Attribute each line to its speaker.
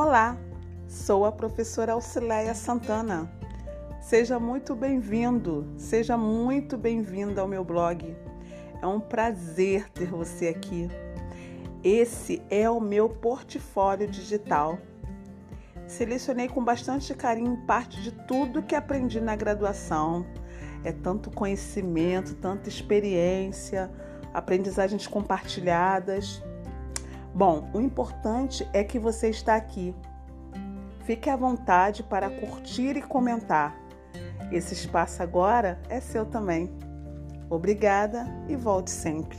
Speaker 1: Olá, sou a professora Auxileia Santana. Seja muito bem-vindo, seja muito bem-vinda ao meu blog. É um prazer ter você aqui. Esse é o meu portfólio digital. Selecionei com bastante carinho parte de tudo que aprendi na graduação. É tanto conhecimento, tanta experiência, aprendizagens compartilhadas. Bom, o importante é que você está aqui. Fique à vontade para curtir e comentar. Esse espaço agora é seu também. Obrigada e volte sempre.